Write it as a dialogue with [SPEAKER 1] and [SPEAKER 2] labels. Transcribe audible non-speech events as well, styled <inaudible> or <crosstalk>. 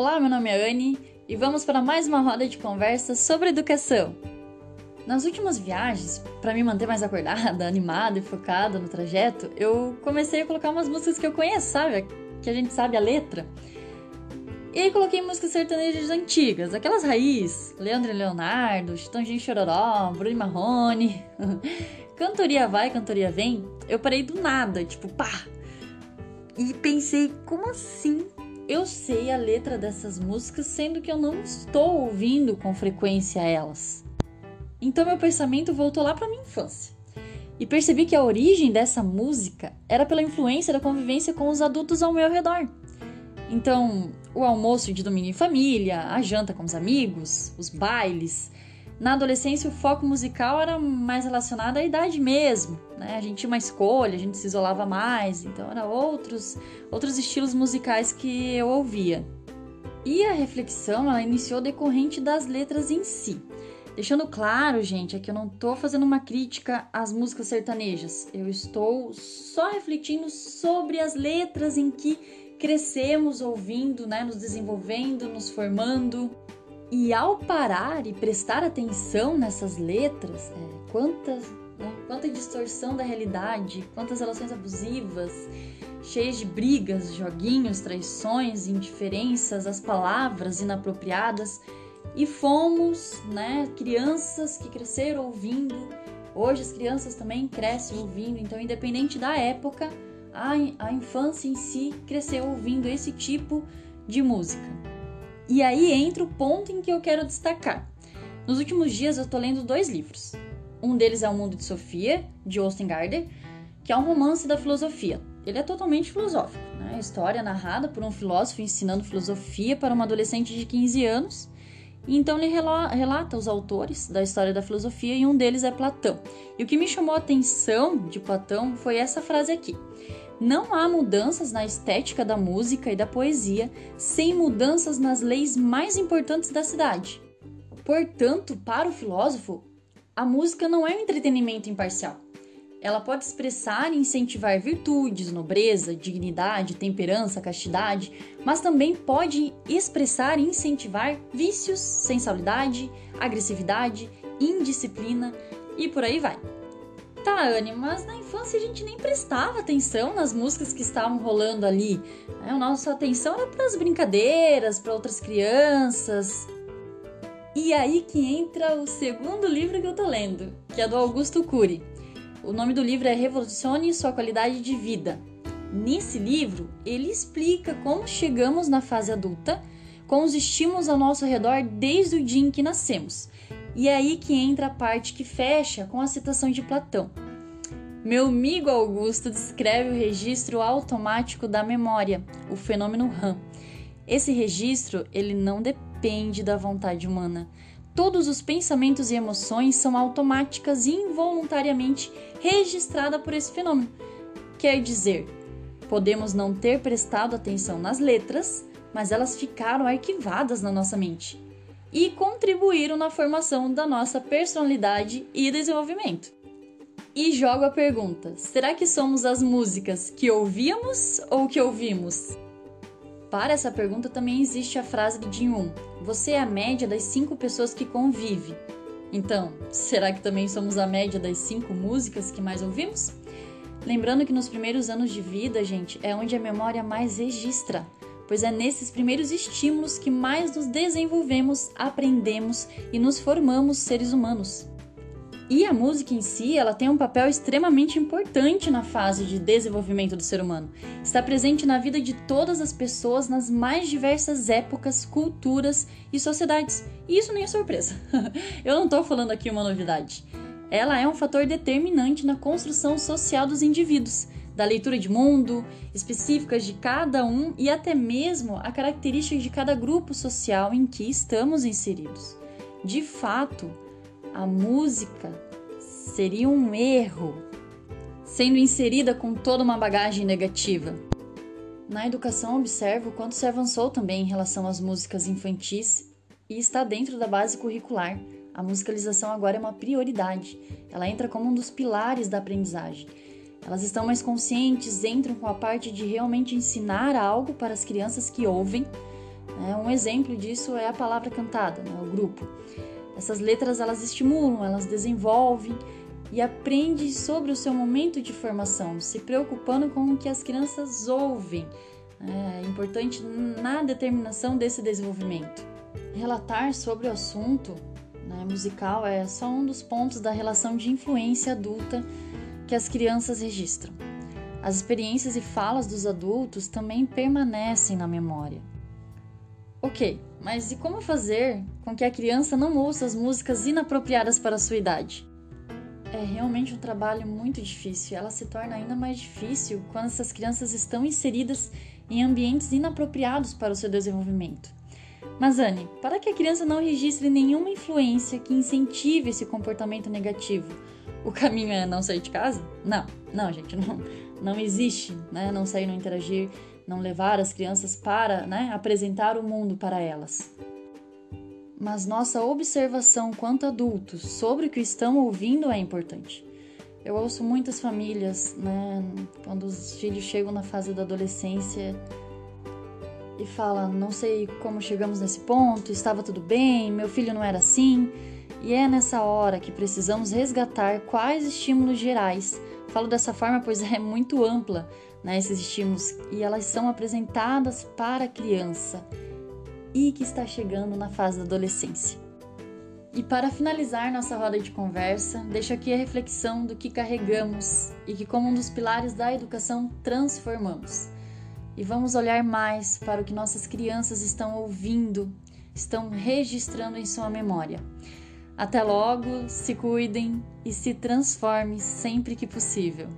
[SPEAKER 1] Olá, meu nome é Anne e vamos para mais uma roda de conversa sobre educação. Nas últimas viagens, para me manter mais acordada, <laughs> animada e focada no trajeto, eu comecei a colocar umas músicas que eu conheço, sabe? Que a gente sabe a letra. E aí coloquei músicas sertanejas antigas, aquelas raiz, Leandro e Leonardo, Chitãozinho Chororó, Bruno Marrone. <laughs> cantoria vai, cantoria vem. Eu parei do nada, tipo, pá. E pensei, como assim? Eu sei a letra dessas músicas, sendo que eu não estou ouvindo com frequência elas. Então meu pensamento voltou lá para minha infância. E percebi que a origem dessa música era pela influência da convivência com os adultos ao meu redor. Então, o almoço de domingo em família, a janta com os amigos, os bailes. Na adolescência, o foco musical era mais relacionado à idade mesmo, né? A gente tinha uma escolha, a gente se isolava mais, então eram outros, outros estilos musicais que eu ouvia. E a reflexão, ela iniciou decorrente das letras em si. Deixando claro, gente, é que eu não estou fazendo uma crítica às músicas sertanejas. Eu estou só refletindo sobre as letras em que crescemos ouvindo, né, nos desenvolvendo, nos formando. E ao parar e prestar atenção nessas letras, é, quantas, né, quanta distorção da realidade, quantas relações abusivas, cheias de brigas, joguinhos, traições, indiferenças, as palavras inapropriadas. E fomos, né, crianças que cresceram ouvindo. Hoje as crianças também crescem ouvindo, então independente da época, a, a infância em si cresceu ouvindo esse tipo de música. E aí entra o ponto em que eu quero destacar. Nos últimos dias eu tô lendo dois livros. Um deles é O Mundo de Sofia, de Austin Gardner, que é um romance da filosofia. Ele é totalmente filosófico, né? história narrada por um filósofo ensinando filosofia para uma adolescente de 15 anos. Então ele relata os autores da história da filosofia e um deles é Platão. E o que me chamou a atenção de Platão foi essa frase aqui: não há mudanças na estética da música e da poesia sem mudanças nas leis mais importantes da cidade. Portanto, para o filósofo, a música não é um entretenimento imparcial. Ela pode expressar e incentivar virtudes, nobreza, dignidade, temperança, castidade, mas também pode expressar e incentivar vícios, sensualidade, agressividade, indisciplina e por aí vai. Tá, Anne, mas na infância a gente nem prestava atenção nas músicas que estavam rolando ali. A nossa atenção era para as brincadeiras, para outras crianças. E aí que entra o segundo livro que eu tô lendo, que é do Augusto Cury. O nome do livro é Revolucione Sua Qualidade de Vida. Nesse livro, ele explica como chegamos na fase adulta com os estímulos ao nosso redor desde o dia em que nascemos e é aí que entra a parte que fecha com a citação de Platão. Meu amigo Augusto descreve o registro automático da memória, o fenômeno RAM. Esse registro, ele não depende da vontade humana. Todos os pensamentos e emoções são automáticas e involuntariamente registradas por esse fenômeno. Quer dizer, podemos não ter prestado atenção nas letras, mas elas ficaram arquivadas na nossa mente e contribuíram na formação da nossa personalidade e desenvolvimento. E jogo a pergunta: será que somos as músicas que ouvíamos ou que ouvimos? Para essa pergunta também existe a frase de Jin Un: Você é a média das cinco pessoas que convive. Então, será que também somos a média das cinco músicas que mais ouvimos? Lembrando que nos primeiros anos de vida, gente, é onde a memória mais registra pois é nesses primeiros estímulos que mais nos desenvolvemos, aprendemos e nos formamos seres humanos. E a música em si, ela tem um papel extremamente importante na fase de desenvolvimento do ser humano. Está presente na vida de todas as pessoas nas mais diversas épocas, culturas e sociedades. E isso nem é surpresa. <laughs> Eu não estou falando aqui uma novidade. Ela é um fator determinante na construção social dos indivíduos da leitura de mundo, específicas de cada um e até mesmo a característica de cada grupo social em que estamos inseridos. De fato, a música seria um erro sendo inserida com toda uma bagagem negativa. Na educação, observo quanto se avançou também em relação às músicas infantis e está dentro da base curricular. A musicalização agora é uma prioridade. Ela entra como um dos pilares da aprendizagem. Elas estão mais conscientes, entram com a parte de realmente ensinar algo para as crianças que ouvem. Né? Um exemplo disso é a palavra cantada, né? o grupo. Essas letras elas estimulam, elas desenvolvem e aprende sobre o seu momento de formação, se preocupando com o que as crianças ouvem. É importante na determinação desse desenvolvimento. Relatar sobre o assunto né, musical é só um dos pontos da relação de influência adulta que as crianças registram. As experiências e falas dos adultos também permanecem na memória. Ok, mas e como fazer com que a criança não ouça as músicas inapropriadas para a sua idade? É realmente um trabalho muito difícil. Ela se torna ainda mais difícil quando essas crianças estão inseridas em ambientes inapropriados para o seu desenvolvimento. Mas, Anne, para que a criança não registre nenhuma influência que incentive esse comportamento negativo, o caminho é não sair de casa? Não, não, gente, não, não existe, né? Não sair, não interagir, não levar as crianças para, né, apresentar o mundo para elas. Mas nossa observação quanto adultos sobre o que estão ouvindo é importante. Eu ouço muitas famílias, né, quando os filhos chegam na fase da adolescência e falam: Não sei como chegamos nesse ponto, estava tudo bem, meu filho não era assim. E é nessa hora que precisamos resgatar quais estímulos gerais. Falo dessa forma pois é muito ampla né, esses estímulos e elas são apresentadas para a criança e que está chegando na fase da adolescência. E para finalizar nossa roda de conversa, deixo aqui a reflexão do que carregamos e que, como um dos pilares da educação, transformamos. E vamos olhar mais para o que nossas crianças estão ouvindo, estão registrando em sua memória. Até logo, se cuidem e se transforme sempre que possível.